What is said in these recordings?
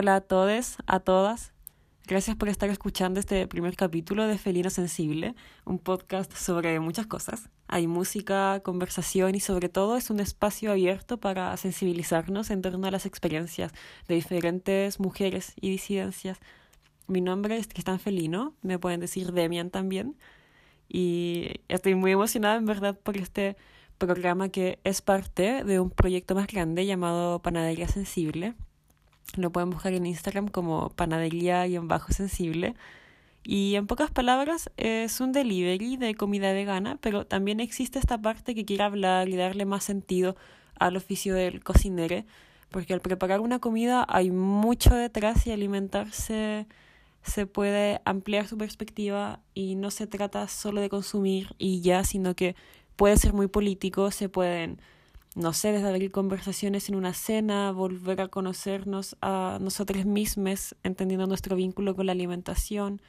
Hola a todos, a todas. Gracias por estar escuchando este primer capítulo de Felino Sensible, un podcast sobre muchas cosas. Hay música, conversación y sobre todo es un espacio abierto para sensibilizarnos en torno a las experiencias de diferentes mujeres y disidencias. Mi nombre es Cristian Felino, me pueden decir Demian también. Y estoy muy emocionada en verdad por este programa que es parte de un proyecto más grande llamado Panadería Sensible. Lo pueden buscar en Instagram como panadería-sensible. Y en pocas palabras, es un delivery de comida vegana, pero también existe esta parte que quiere hablar y darle más sentido al oficio del cocinere, porque al preparar una comida hay mucho detrás y alimentarse se puede ampliar su perspectiva y no se trata solo de consumir y ya, sino que puede ser muy político, se pueden, no sé, desde abrir conversaciones en una cena, volver a conocernos a nosotros mismos, entendiendo nuestro vínculo con la alimentación.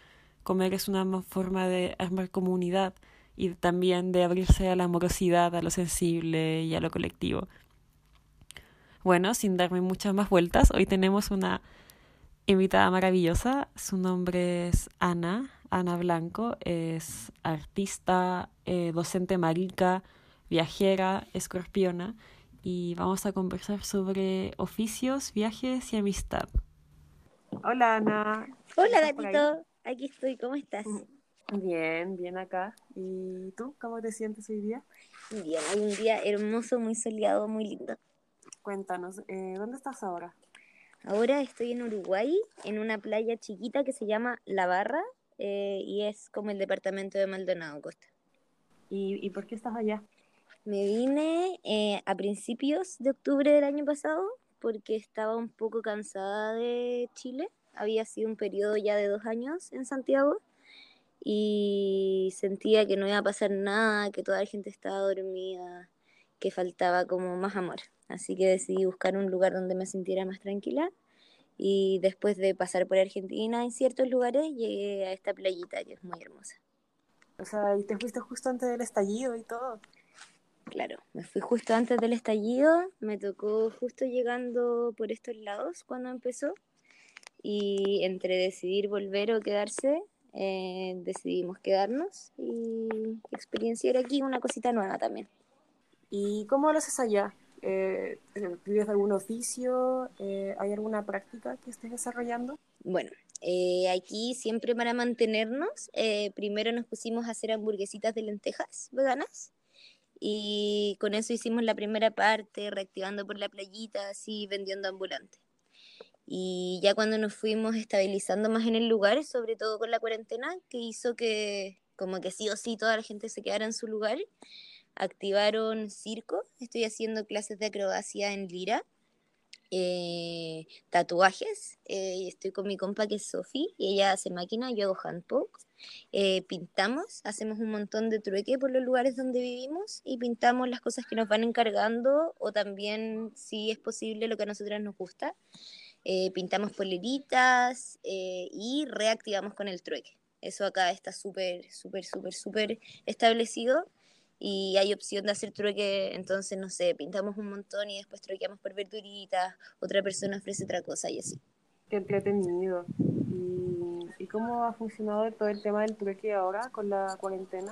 Comer es una forma de armar comunidad y también de abrirse a la amorosidad, a lo sensible y a lo colectivo. Bueno, sin darme muchas más vueltas, hoy tenemos una invitada maravillosa. Su nombre es Ana. Ana Blanco es artista, eh, docente marica, viajera, escorpiona y vamos a conversar sobre oficios, viajes y amistad. Hola Ana. Hola gatito, aquí estoy, ¿cómo estás? Bien, bien acá. ¿Y tú cómo te sientes hoy día? Bien, hay un día hermoso, muy soleado, muy lindo. Cuéntanos, eh, ¿dónde estás ahora? Ahora estoy en Uruguay, en una playa chiquita que se llama La Barra eh, y es como el departamento de Maldonado Costa. ¿Y, y por qué estás allá? Me vine eh, a principios de octubre del año pasado porque estaba un poco cansada de Chile. Había sido un periodo ya de dos años en Santiago y sentía que no iba a pasar nada, que toda la gente estaba dormida, que faltaba como más amor. Así que decidí buscar un lugar donde me sintiera más tranquila. Y después de pasar por Argentina en ciertos lugares, llegué a esta playita que es muy hermosa. O sea, ¿y te fuiste justo antes del estallido y todo? Claro, me fui justo antes del estallido, me tocó justo llegando por estos lados cuando empezó. Y entre decidir volver o quedarse, eh, decidimos quedarnos y experienciar aquí una cosita nueva también. ¿Y cómo lo haces allá? Eh, ¿Vives algún oficio? Eh, ¿Hay alguna práctica que estés desarrollando? Bueno, eh, aquí siempre para mantenernos, primero nos pusimos a hacer hamburguesitas de lentejas veganas y con eso hicimos la primera parte, reactivando por la playita, así vendiendo ambulante. Y ya cuando nos fuimos estabilizando más en el lugar, sobre todo con la cuarentena, que hizo que como que sí o sí toda la gente se quedara en su lugar, activaron circo, estoy haciendo clases de acrobacia en Lira, eh, tatuajes, eh, estoy con mi compa que es Sofi, y ella hace máquina, yo hago handpoke, eh, pintamos, hacemos un montón de trueque por los lugares donde vivimos y pintamos las cosas que nos van encargando o también, si es posible, lo que a nosotras nos gusta. Eh, pintamos poleritas eh, y reactivamos con el trueque. Eso acá está súper, súper, súper, súper establecido y hay opción de hacer trueque, entonces, no sé, pintamos un montón y después truequeamos por verduritas, otra persona ofrece otra cosa y así. Qué entretenido. ¿Y, ¿Y cómo ha funcionado todo el tema del trueque ahora con la cuarentena?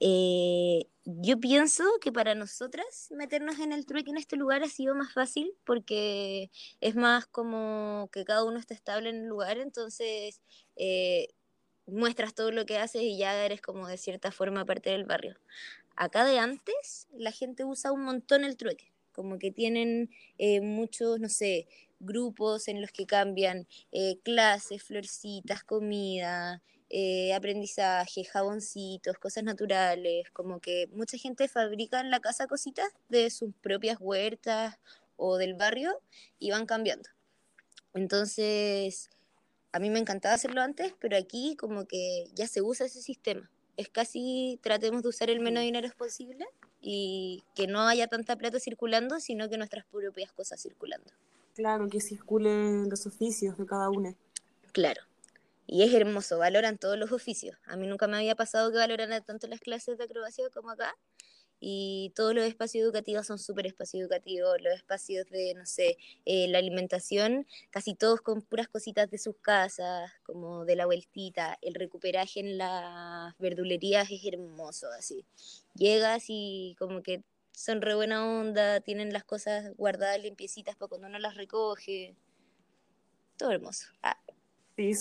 Eh, yo pienso que para nosotras meternos en el trueque en este lugar ha sido más fácil porque es más como que cada uno está estable en el lugar, entonces eh, muestras todo lo que haces y ya eres como de cierta forma parte del barrio. Acá de antes la gente usa un montón el trueque, como que tienen eh, muchos, no sé, grupos en los que cambian eh, clases, florcitas, comida, eh, aprendizaje, jaboncitos, cosas naturales, como que mucha gente fabrica en la casa cositas de sus propias huertas o del barrio y van cambiando. Entonces, a mí me encantaba hacerlo antes, pero aquí como que ya se usa ese sistema. Es casi tratemos de usar el menos dinero posible y que no haya tanta plata circulando, sino que nuestras propias cosas circulando. Claro, que circulen los oficios de cada uno. Claro. Y es hermoso, valoran todos los oficios. A mí nunca me había pasado que valoraran tanto las clases de acrobacia como acá. Y todos los espacios educativos son súper espacios educativos, los espacios de, no sé, eh, la alimentación, casi todos con puras cositas de sus casas, como de la vueltita, el recuperaje en las verdulerías es hermoso, así. Llegas y como que son re buena onda, tienen las cosas guardadas limpiecitas para cuando uno las recoge, todo hermoso. Ah. Sí,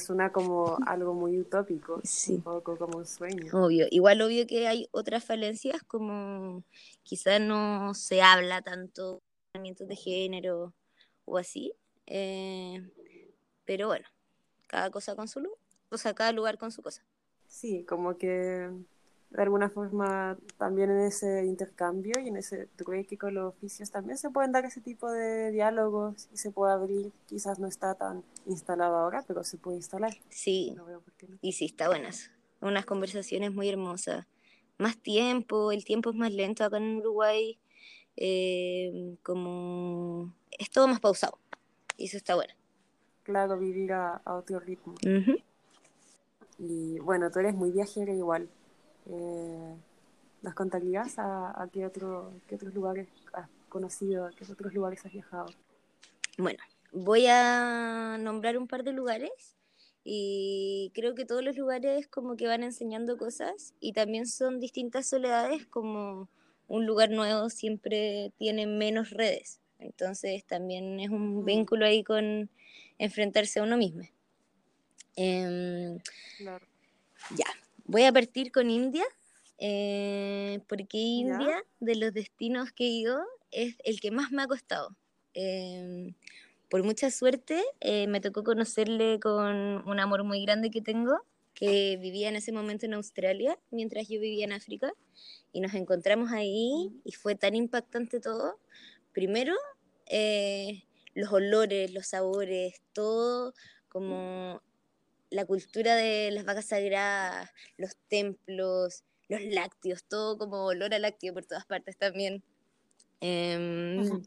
suena como algo muy utópico, sí. un poco como un sueño. Obvio, igual obvio que hay otras falencias como quizás no se habla tanto de de género o así, eh, pero bueno, cada cosa con su lugar, o sea, cada lugar con su cosa. Sí, como que de alguna forma también en ese intercambio y en ese trueque con los oficios también se pueden dar ese tipo de diálogos y se puede abrir, quizás no está tan instalado ahora, pero se puede instalar. Sí, y sí, está buenas. Unas conversaciones muy hermosas. Más tiempo, el tiempo es más lento acá en Uruguay, eh, como es todo más pausado y eso está bueno. Claro, vivir a, otro ritmo. Y bueno, tú eres muy viajera igual. Eh, ¿Nos contarías a, qué, otro, qué otros lugares has conocido, a qué otros lugares has viajado? Bueno, voy a nombrar un par de lugares y creo que todos los lugares como que van enseñando cosas y también son distintas soledades como un lugar nuevo siempre tiene menos redes. Entonces también es un mm. vínculo ahí con enfrentarse a uno mismo. Em, claro. Ya, Voy a partir con India, eh, porque India, de los destinos que he ido, es el que más me ha costado. Em, por mucha suerte, eh, me tocó conocerle con un amor muy grande que tengo, que vivía en ese momento en Australia, mientras yo vivía en África, y nos encontramos ahí y fue tan impactante todo. Primero, eh, los olores, los sabores, todo como la cultura de las vacas sagradas, los templos, los lácteos, todo como olor a lácteo por todas partes también. Em,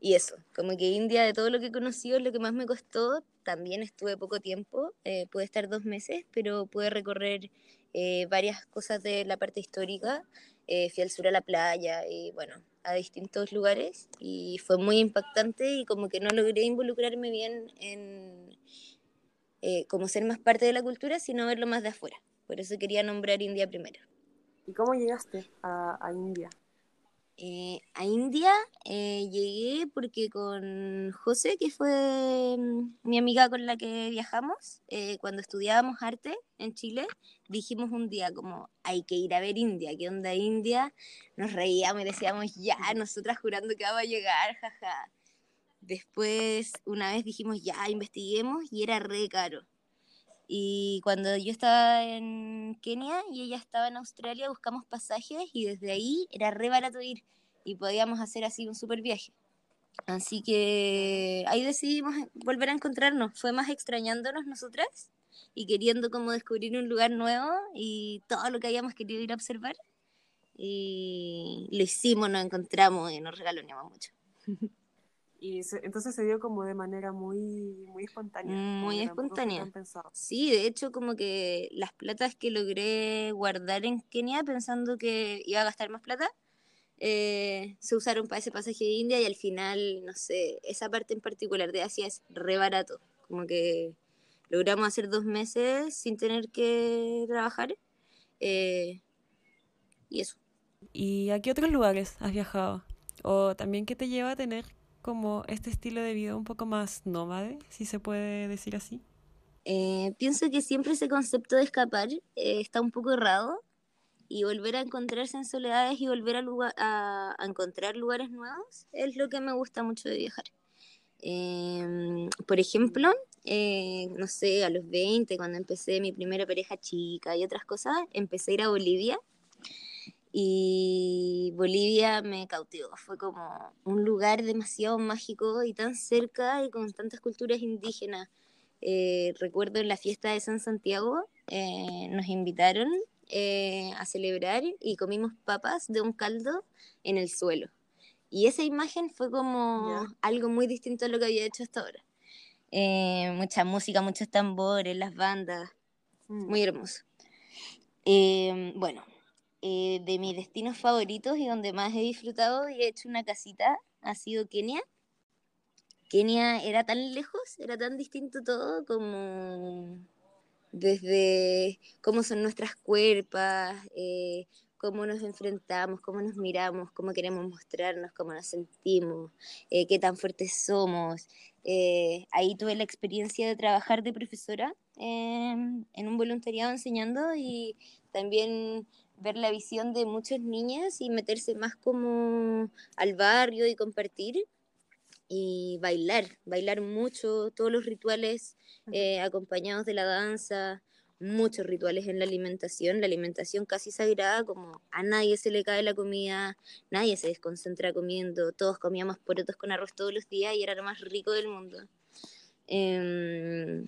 y eso, como que India, de todo lo que he conocido, es lo que más me costó. También estuve poco tiempo, eh, pude estar dos meses, pero pude recorrer eh, varias cosas de la parte histórica. Eh, fui al sur a la playa y bueno, a distintos lugares y fue muy impactante y como que no logré involucrarme bien en, eh, como ser más parte de la cultura, sino verlo más de afuera. Por eso quería nombrar India primero. ¿Y cómo llegaste a, India? Eh, a India eh, llegué porque con José, que fue mm, mi amiga con la que viajamos, cuando estudiábamos arte en Chile, dijimos un día como, hay que ir a ver India, ¿qué onda India? Nos reíamos y decíamos, ya, nosotras jurando que vamos a llegar, jaja. Después, una vez dijimos, ya, investiguemos y era re caro. Y cuando yo estaba en Kenia y ella estaba en Australia, buscamos pasajes y desde ahí era re barato ir y podíamos hacer así un super viaje. Así que ahí decidimos volver a encontrarnos. Fue más extrañándonos nosotras y queriendo como descubrir un lugar nuevo y todo lo que habíamos querido ir a observar. Y lo hicimos, nos encontramos y nos regaloneamos mucho. Y entonces se dio como de manera muy, muy espontánea. Muy espontánea. Sí, de hecho como que las platas que logré guardar en Kenia pensando que iba a gastar más plata, eh, se usaron para ese pasaje de India y al final, no sé, esa parte en particular de Asia es re barato. Como que logramos hacer dos meses sin tener que trabajar. Eh, y eso. ¿Y a qué otros lugares has viajado? ¿O también qué te lleva a tener como este estilo de vida un poco más nómade, si se puede decir así? Eh, pienso que siempre ese concepto de escapar eh, está un poco errado y volver a encontrarse en soledades y volver a, lugar, a, encontrar lugares nuevos es lo que me gusta mucho de viajar. Em, por ejemplo, eh, no sé, a los 20, cuando empecé mi primera pareja chica y otras cosas, empecé a ir a Bolivia y Bolivia me cautivó. Fue como un lugar demasiado mágico y tan cerca y con tantas culturas indígenas. Eh, recuerdo en la fiesta de San Santiago, eh, nos invitaron eh, a celebrar y comimos papas de un caldo en el suelo. Y esa imagen fue como algo muy distinto a lo que había hecho hasta ahora. mucha música, muchos tambores, las bandas, mm. muy hermoso. bueno, eh, de mis destinos favoritos y donde más he disfrutado y he hecho una casita ha sido Kenia. Kenia era tan lejos, era tan distinto todo como desde cómo son nuestras cuerpas, eh, cómo nos enfrentamos, cómo nos miramos, cómo queremos mostrarnos, cómo nos sentimos, eh, qué tan fuertes somos. Eh, ahí tuve la experiencia de trabajar de profesora en un voluntariado enseñando y también ver la visión de muchas niñas y meterse más como al barrio y compartir y bailar, bailar mucho, todos los rituales eh, acompañados de la danza, muchos rituales en la alimentación, la alimentación casi sagrada, como a nadie se le cae la comida, nadie se desconcentra comiendo, todos comíamos porotos con arroz todos los días y era lo más rico del mundo. Em,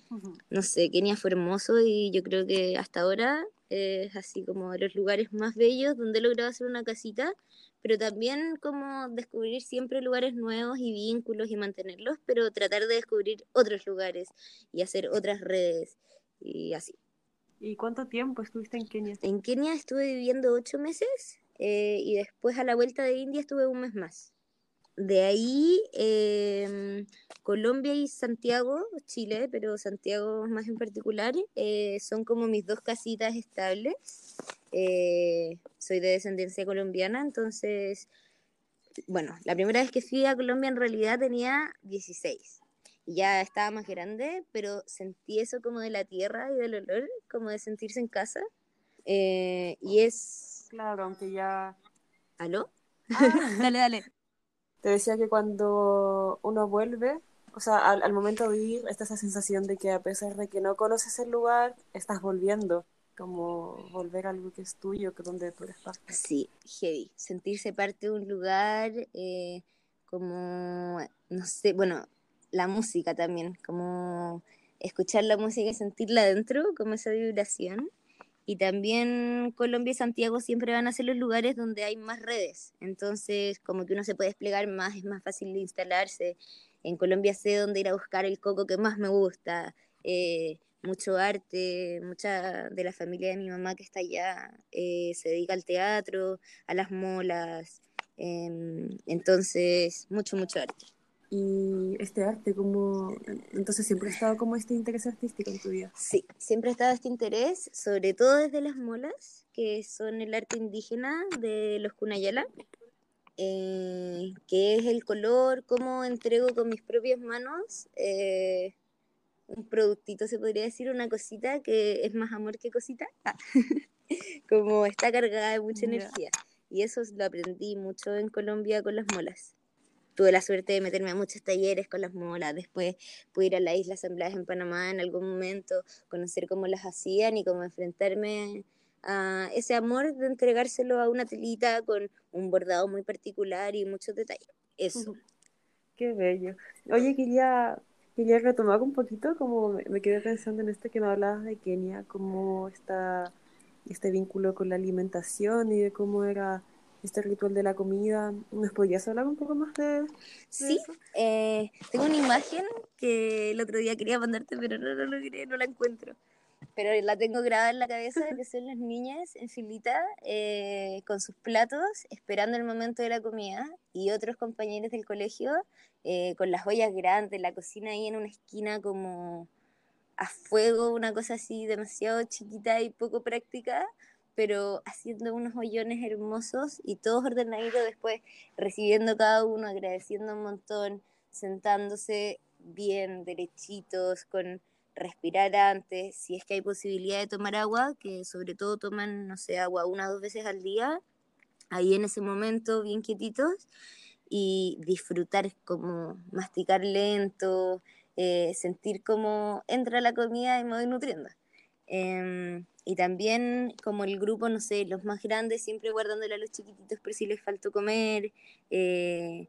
no sé, Kenia fue hermoso y yo creo que hasta ahora es así como los lugares más bellos donde he logrado hacer una casita, pero también como descubrir siempre lugares nuevos y vínculos y mantenerlos, pero tratar de descubrir otros lugares y hacer otras redes y así. ¿Y cuánto tiempo estuviste en Kenia? En Kenia estuve viviendo ocho meses eh, y después a la vuelta de India estuve un mes más. De ahí, em, Colombia y Santiago, Chile, pero Santiago más en particular, eh, son como mis dos casitas estables. Eh, soy de descendencia colombiana, entonces, bueno, la primera vez que fui a Colombia en realidad tenía 16 ya estaba más grande, pero sentí eso como de la tierra y del olor, como de sentirse en casa. Eh, y es... Claro, aunque ya... ¿Aló? Ah, dale, dale. Te decía que cuando uno vuelve, o sea, al, momento de ir, está esa sensación de que a pesar de que no conoces el lugar, estás volviendo, como volver a algo que es tuyo, que donde tú eres parte. Sí, heavy. Sentirse parte de un lugar, eh, como, no sé, bueno, la música también, como escuchar la música y sentirla dentro, como esa vibración. Y también Colombia y Santiago siempre van a ser los lugares donde hay más redes. Entonces, como que uno se puede desplegar más, es más fácil de instalarse. En Colombia sé dónde ir a buscar el coco que más me gusta. Eh, mucho arte, mucha de la familia de mi mamá que está allá eh, se dedica al teatro, a las molas. Em, entonces, mucho, mucho arte. Y este arte, como entonces siempre ha estado como este interés artístico en tu vida. Sí, siempre ha estado este interés, sobre todo desde las molas, que son el arte indígena de los Cunayala, eh, que es el color, cómo entrego con mis propias manos eh, un productito, se podría decir, una cosita que es más amor que cosita, como está cargada de mucha energía. Y eso lo aprendí mucho en Colombia con las molas tuve la suerte de meterme a muchos talleres con las molas, después pude ir a la isla Asambleas en Panamá en algún momento, conocer cómo las hacían y cómo enfrentarme a ese amor de entregárselo a una telita con un bordado muy particular y muchos detalles. Eso. Qué bello. Oye, quería, quería retomar un poquito, como me quedé pensando en esto que me hablabas de Kenia, cómo está este vínculo con la alimentación y de cómo era este ritual de la comida. ¿Nos podrías hablar un poco más de, sí, eh, tengo una imagen que el otro día quería mandarte, pero no, no, no la encuentro. Pero la tengo grabada en la cabeza, que son las niñas en filita eh, con sus platos, esperando el momento de la comida, y otros compañeros del colegio eh, con las ollas grandes, la cocina ahí en una esquina como a fuego, una cosa así demasiado chiquita y poco práctica, pero haciendo unos hoyones hermosos y todos ordenaditos después, recibiendo cada uno, agradeciendo un montón, sentándose bien, derechitos, con respirar antes, si es que hay posibilidad de tomar agua, que sobre todo toman, no sé, agua una o dos veces al día, ahí en ese momento, bien quietitos, y disfrutar como masticar lento, eh, sentir cómo entra la comida y me voy nutriendo. Em, y también como el grupo, no sé, los más grandes siempre guardándole a los chiquititos por si les faltó comer. Eh,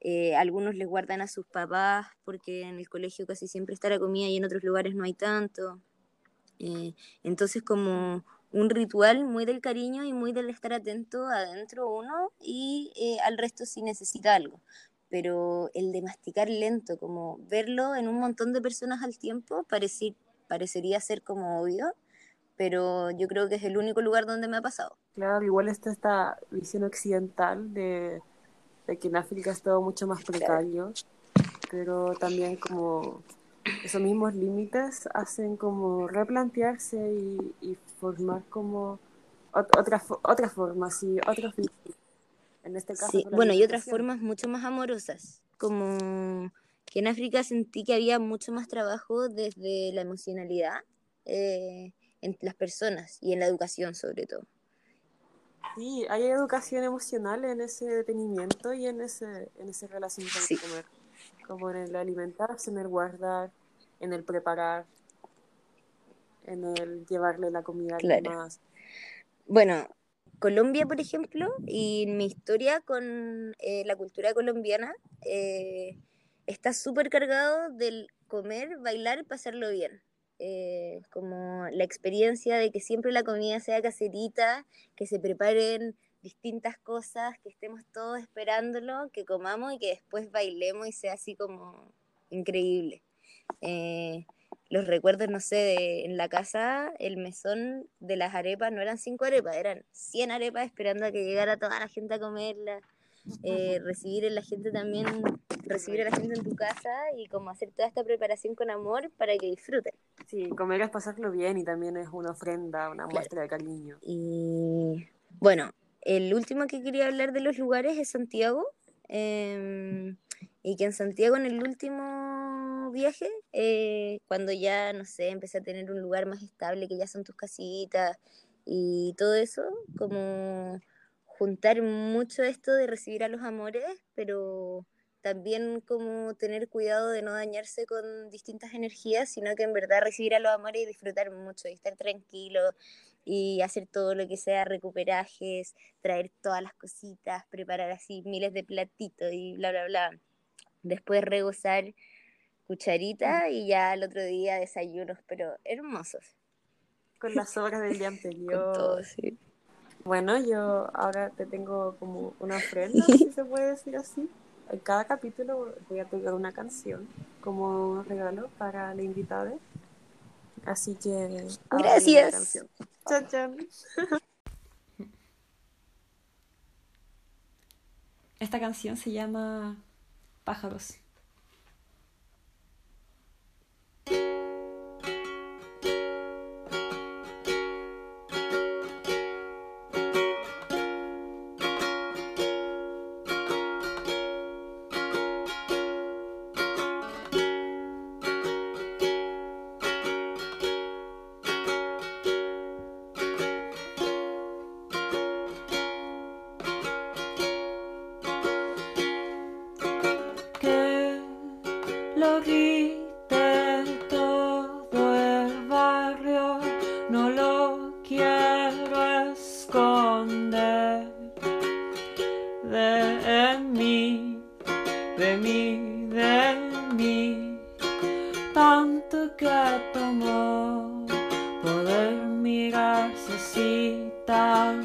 eh, algunos les guardan a sus papás porque en el colegio casi siempre está la comida y en otros lugares no hay tanto. Eh, entonces como un ritual muy del cariño y muy del estar atento adentro uno y al resto si necesita algo. Pero el de masticar lento, como verlo en un montón de personas al tiempo, parecería ser como obvio, pero yo creo que es el único lugar donde me ha pasado. Claro, igual está esta visión occidental de, que en África es todo mucho más precario, pero también como esos mismos límites hacen como replantearse y, formar como otras otra formas y otros en este caso bueno y otras formas mucho más amorosas como que en África sentí que había mucho más trabajo desde la emocionalidad eh, en las personas y en la educación sobre todo. Sí, hay educación emocional en ese detenimiento y en ese, en esa relación con el comer, como en el alimentarse, en el guardar, en el preparar, en el llevarle la comida a más. Bueno, Colombia, por ejemplo, y mi historia con eh, la cultura colombiana eh, está súper cargado del comer, bailar y pasarlo bien. Eh, como la experiencia de que siempre la comida sea caserita, que se preparen distintas cosas, que estemos todos esperándolo, que comamos y que después bailemos y sea así como increíble. Eh, los recuerdos, no sé, de, en la casa, el mesón de las arepas no eran cinco arepas, eran 100 arepas esperando a que llegara toda la gente a comerlas. Eh, recibir a la gente también, recibir a la gente en tu casa y como hacer toda esta preparación con amor para que disfruten. Sí, comer es pasarlo bien y también es una ofrenda, una muestra de cariño. Y bueno, el último que quería hablar de los lugares es Santiago. Em, y que en Santiago en el último viaje, eh, cuando ya, no sé, empecé a tener un lugar más estable, que ya son tus casitas y todo eso, como juntar mucho esto de recibir a los amores, pero también como tener cuidado de no dañarse con distintas energías, sino que en verdad recibir a los amores y disfrutar mucho y estar tranquilo y hacer todo lo que sea recuperajes, traer todas las cositas, preparar así miles de platitos y bla, bla, bla. Después regozar cucharita y ya el otro día desayunos, pero hermosos. Con las obras del día anterior. Con todo, sí. Bueno, yo ahora te tengo como una ofrenda, si se puede decir así. En cada capítulo voy a tocar una canción como regalo para la invitada. Así que. Gracias. Chan, chan. Esta canción se llama Pájaros.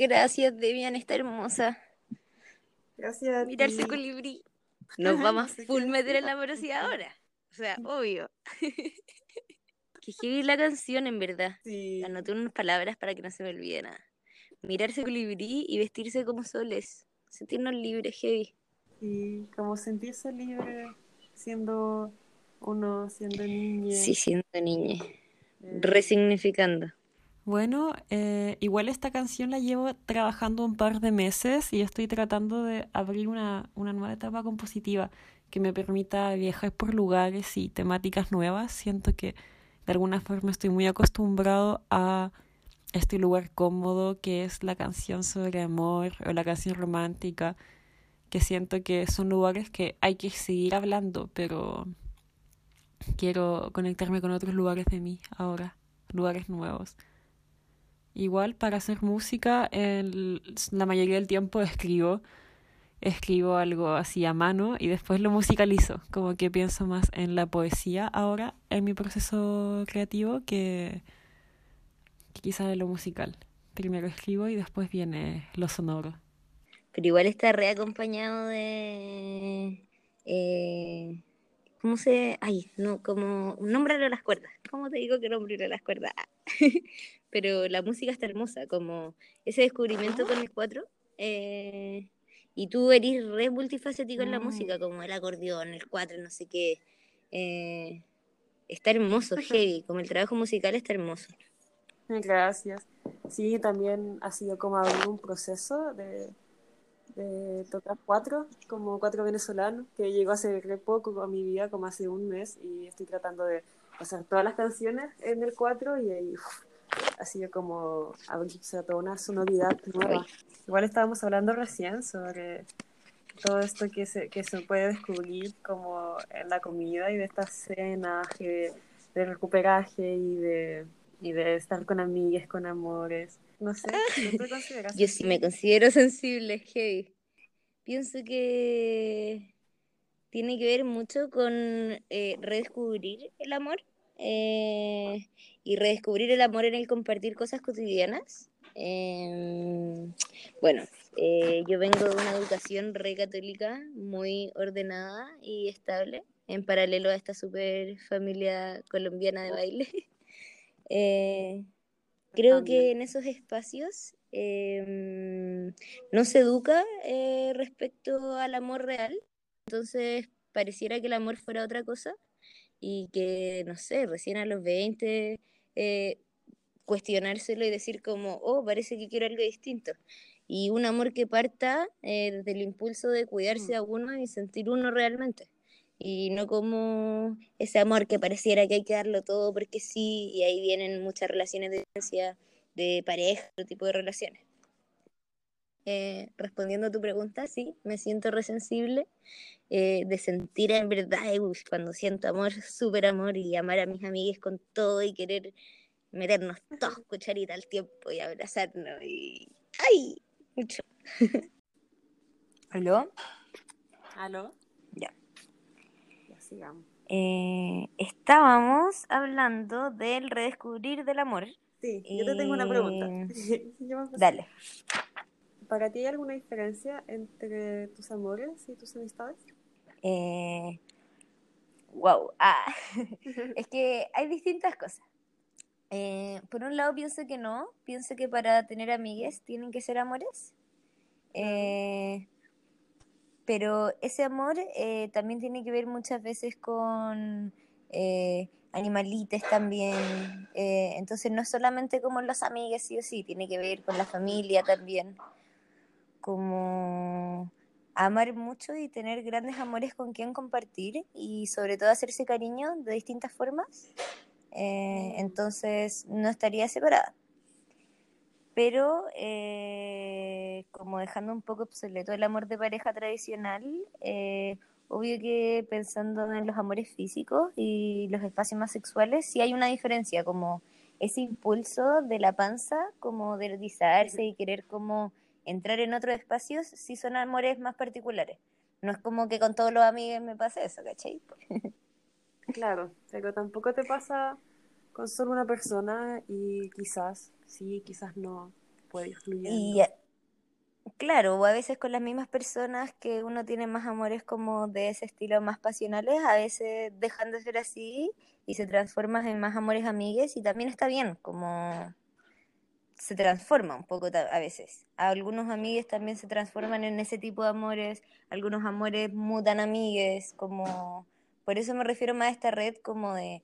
Gracias, Debian, está hermosa. Gracias. Mirarse colibrí. Nos Ajá, vamos a full meter en la morosidad ahora. O sea, obvio. que heavy la canción, en verdad. Sí. Anoté unas palabras para que no se me olvide nada. Mirarse colibrí y vestirse como soles. Sentirnos libres, heavy. Y como sentirse libre siendo uno, siendo niña. Sí, siendo niña. Eh, Resignificando. Bueno, eh, igual esta canción la llevo trabajando un par de meses y estoy tratando de abrir una, una nueva etapa compositiva que me permita viajar por lugares y temáticas nuevas. Siento que de alguna forma estoy muy acostumbrado a este lugar cómodo que es la canción sobre amor o la canción romántica, que siento que son lugares que hay que seguir hablando, pero quiero conectarme con otros lugares de mí ahora, lugares nuevos. Igual para hacer música, el- la mayoría del tiempo escribo, escribo algo así a mano y después lo musicalizo, como que pienso más en la poesía ahora en mi proceso creativo que, quizás en lo musical. Primero escribo y después viene lo sonoro. Pero igual está reacompañado de. eh, ¿Cómo se.? Ay, no, como. Nómbralo las cuerdas. ¿Cómo te digo que nómbralo las cuerdas? Pero la música está hermosa, como ese descubrimiento con el 4. y tú eres re multifacético en la música, como el acordeón, el 4, no sé qué. eh, está hermoso, heavy. Como el trabajo musical está hermoso. Gracias. Sí, también ha sido como abrir un proceso de, de tocar cuatro, como cuatro venezolanos, que llegó hace re poco a mi vida, como hace un mes, y estoy tratando de hacer todas las canciones en el cuatro y ahí uf, ha sido como abrirse a toda una sonoridad nueva. Igual estábamos hablando recién sobre todo esto que se, que se puede descubrir como en la comida y de estas cenas de, de recuperaje y de, y de estar con amigas, con amores. No sé, ¿tú te consideras Yo sí me considero sensible, heavy. Pienso que tiene que ver mucho con eh, redescubrir el amor eh, y redescubrir el amor en el compartir cosas cotidianas. Em, bueno, eh, yo vengo de una educación re católica, muy ordenada y estable, en paralelo a esta super familia colombiana de baile. Eh, creo que También. en esos espacios em, no se educa eh, respecto al amor real, entonces pareciera que el amor fuera otra cosa y que, no sé, recién a los 20 eh, cuestionárselo y decir como, oh, parece que quiero algo distinto. Y un amor que parta eh, desde el impulso de cuidarse Mm. a uno y sentir uno realmente. Y no como ese amor que pareciera que hay que darlo todo porque sí, y ahí vienen muchas relaciones de de pareja, otro tipo de relaciones. Eh, respondiendo a tu pregunta, sí, me siento resensible eh, de sentir en verdad, eh, uy, cuando siento amor, súper amor y amar a mis amigues con todo y querer meternos todos cucharita al tiempo y abrazarnos y ¡ay! mucho. ¿Aló? ¿Aló? Ya. Ya sigamos. Eh, estábamos hablando del redescubrir del amor. Sí, yo te tengo una pregunta. Dale. ¿Para ti hay alguna diferencia entre tus amores y tus amistades? Eh, wow. Ah, es que hay distintas cosas. Eh, por un lado pienso que no, pienso que para tener amigues tienen que ser amores. Eh, pero ese amor eh, también tiene que ver muchas veces con animalites también. entonces no es solamente como los amigues, sí o sí, tiene que ver con la familia también. Como amar mucho y tener grandes amores con quien compartir y sobre todo hacerse cariño de distintas formas. Eh, entonces no estaría separada. Pero eh, como dejando un poco obsoleto el amor de pareja tradicional, eh, obvio que pensando en los amores físicos y los espacios más sexuales, sí hay una diferencia, como ese impulso de la panza, como de erotisarse y querer como entrar en otros espacios, sí son amores más particulares. No es como que con todos los amigos me pase eso, ¿cachai? Claro, pero tampoco te pasa con solo una persona y quizás sí, quizás no puede ir Y claro, o a veces con las mismas personas que uno tiene más amores como de ese estilo más pasionales, a veces dejan de ser así y se transforman en más amores amigues y también está bien, como se transforma un poco a veces. Algunos amigues también se transforman en ese tipo de amores, algunos amores mutan amigues, como por eso me refiero más a esta red como de,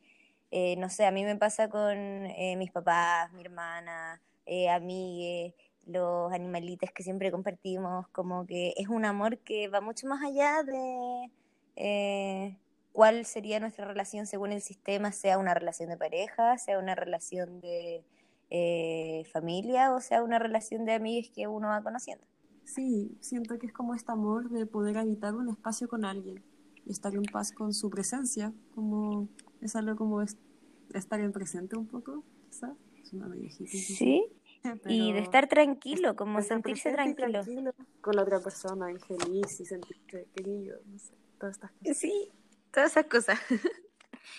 eh, no sé, a mí me pasa con eh, mis papás, mi hermana, eh, amigues, los animalitos que siempre compartimos, como que es un amor que va mucho más allá de eh, cuál sería nuestra relación según el sistema, sea una relación de pareja, sea una relación de eh, familia o sea una relación de amigos que uno va conociendo. Sí, siento que es como este amor de poder habitar un espacio con alguien y estar en paz con su presencia, como es algo como estar en presente un poco, quizás. Es una Sí, y de estar tranquilo, como sentirse tranquilo. Con la otra persona y feliz y sentirse querido, no sé, todas estas cosas. Sí, todas esas cosas.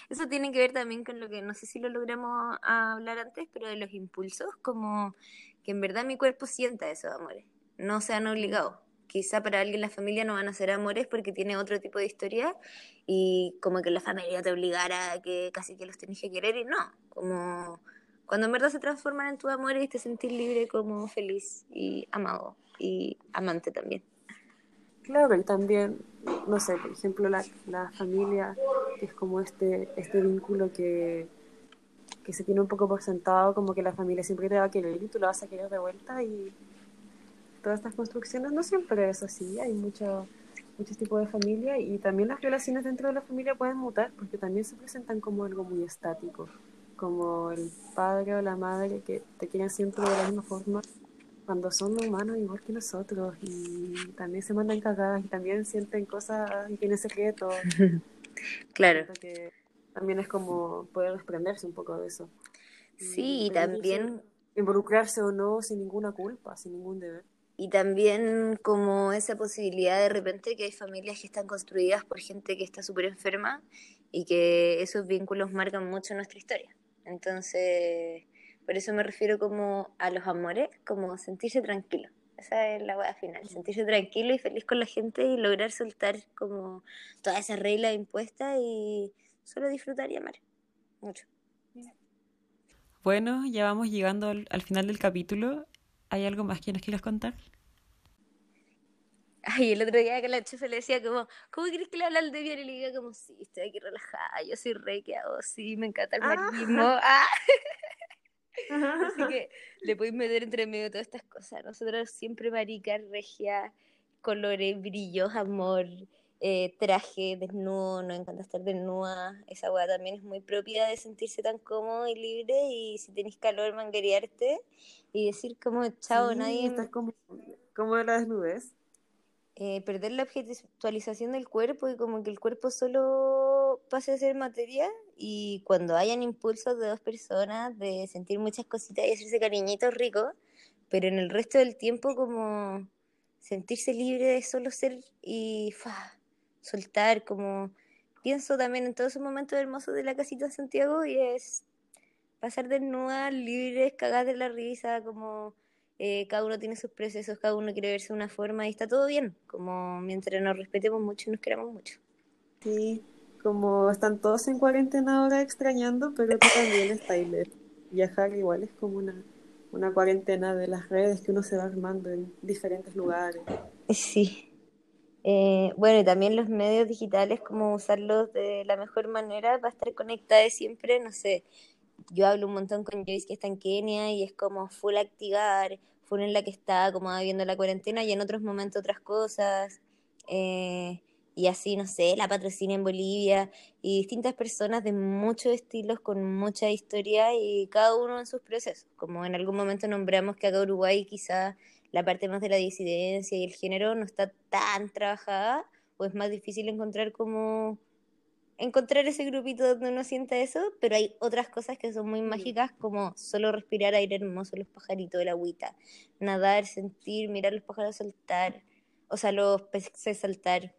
Eso tiene que ver también con lo que no sé si lo logramos hablar antes, pero de los impulsos, como que en verdad mi cuerpo sienta esos amores, no sean obligados. Quizá para alguien la familia no van a ser amores porque tiene otro tipo de historia y como que la familia te obligara a que casi que los tenés que querer y no, como cuando en verdad se transforman en tu amores y te sentís libre como feliz y amado y amante también. Claro, y también, no sé, por ejemplo, la, la familia, que es como este, este vínculo que, que se tiene un poco por sentado, como que la familia siempre te va a querer y tú la vas a querer de vuelta y todas estas construcciones no siempre es así, hay mucho, muchos tipos de familia y también las relaciones dentro de la familia pueden mutar porque también se presentan como algo muy estático, como el padre o la madre que te quieren siempre de la misma forma cuando son humanos igual que nosotros y también se mandan cagadas y también sienten cosas y tienen secretos. claro. Que también es como poder desprenderse un poco de eso. Sí, y también... Involucrarse o no sin ninguna culpa, sin ningún deber. Y también como esa posibilidad de repente que hay familias que están construidas por gente que está súper enferma y que esos vínculos marcan mucho nuestra historia. Entonces, por eso me refiero como a los amores, como sentirse tranquilo. Esa es la hueá final, sentirse tranquilo y feliz con la gente y lograr soltar como toda esa regla impuesta y solo disfrutar y amar. Mucho. Bueno, ya vamos llegando al, final del capítulo. ¿Hay algo más que nos quieras contar? Ay, el otro día que la chefe le decía como, ¿cómo crees que le habla al de bien? Y le diga como, sí, estoy aquí relajada, yo soy rey, que hago? Sí, me encanta el ah. marismo. Ah. Así que le podéis meter entre medio todas estas cosas. Nosotros siempre marica, regia, colores, brillos, amor, eh, traje, desnudo, nos encanta estar desnuda. Esa weá también es muy propia de sentirse tan cómodo y libre y si tenéis calor, manguerearte y decir como, chao, nadie... Estás como, como de la desnudez. Eh, perder la objetualización del cuerpo y como que el cuerpo solo pase a ser materia y cuando hayan impulsos de dos personas de sentir muchas cositas y hacerse cariñitos ricos, pero en el resto del tiempo como sentirse libre de solo ser y soltar, como pienso también en todos esos momentos hermosos de la casita de Santiago y es pasar desnuda, libres, cagar de la risa, como eh, cada uno tiene sus procesos, cada uno quiere verse de una forma y está todo bien, como mientras nos respetemos mucho y nos queramos mucho. Sí, como están todos en cuarentena ahora extrañando, pero tú también estás viajar igual es como una, una cuarentena de las redes que uno se va armando en diferentes lugares. Sí. Eh, bueno, y también los medios digitales, como usarlos de la mejor manera para estar conectados siempre, no sé. Yo hablo un montón con Joyce que está en Kenia y es como full activar, full en la que está como viendo la cuarentena y en otros momentos otras cosas. Eh, y así, no sé, la patrocina en Bolivia y distintas personas de muchos estilos con mucha historia y cada uno en sus procesos. Como en algún momento nombramos que acá Uruguay quizá la parte más de la disidencia y el género no está tan trabajada o es más difícil encontrar como encontrar ese grupito donde uno sienta eso, pero hay otras cosas que son muy mm. mágicas como solo respirar aire hermoso, los pajaritos, el agüita, nadar, sentir, mirar los pájaros saltar, o sea, los peces saltar,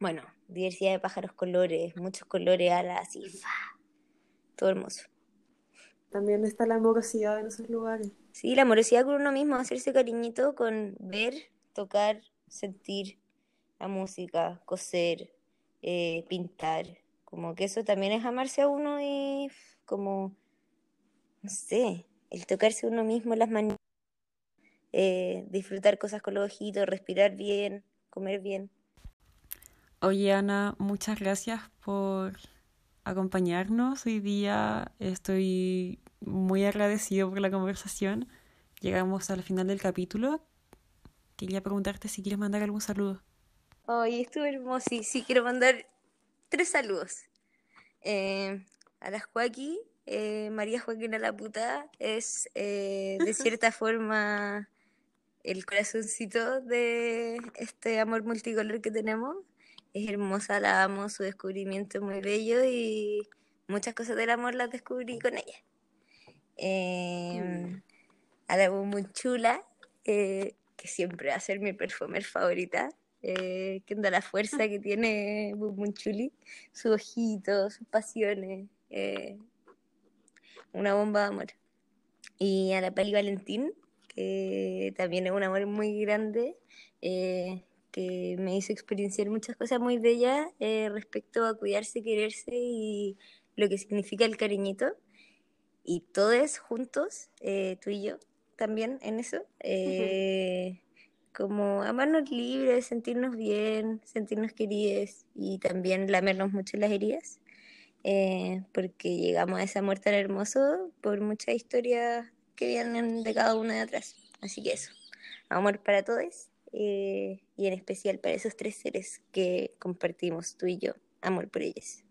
bueno, diversidad de pájaros, colores, muchos colores, alas y fa. Todo hermoso. También está la amorosidad en esos lugares. Sí, la amorosidad con uno mismo, hacerse cariñito con ver, tocar, sentir la música, coser, eh, pintar. Como que eso también es amarse a uno y como, no sé, el tocarse uno mismo las manos, eh, disfrutar cosas con los ojitos, respirar bien, comer bien. Oye, Ana, muchas gracias por acompañarnos hoy día. Estoy muy agradecido por la conversación. Llegamos al final del capítulo. Quería preguntarte si quieres mandar algún saludo. Ay, estuvo hermoso. Sí, sí, quiero mandar tres saludos. Eh, a la Joaquín, eh, María Joaquina la puta, es eh, de cierta forma el corazoncito de este amor multicolor que tenemos es hermosa, la amo, su descubrimiento es muy bello y muchas cosas del amor las descubrí con ella. Eh, a la muy chula, eh, que siempre va a ser mi perfumer favorita, eh, que anda la fuerza que tiene Chuli, su ojito, sus pasiones, eh, una bomba de amor. Y a la Peli Valentín, que también es un amor muy grande, eh, que me hizo experienciar muchas cosas muy bellas eh, respecto a cuidarse, quererse y lo que significa el cariñito. Y todos juntos, eh, tú y yo, también en eso, eh, como amarnos libres, sentirnos bien, sentirnos queridos y también lamernos mucho las heridas, porque llegamos a ese amor tan hermoso por muchas historias que vienen de cada una de atrás. Así que eso, amor para todos eh, y en especial para esos tres seres que compartimos tú y yo, amor por ellos.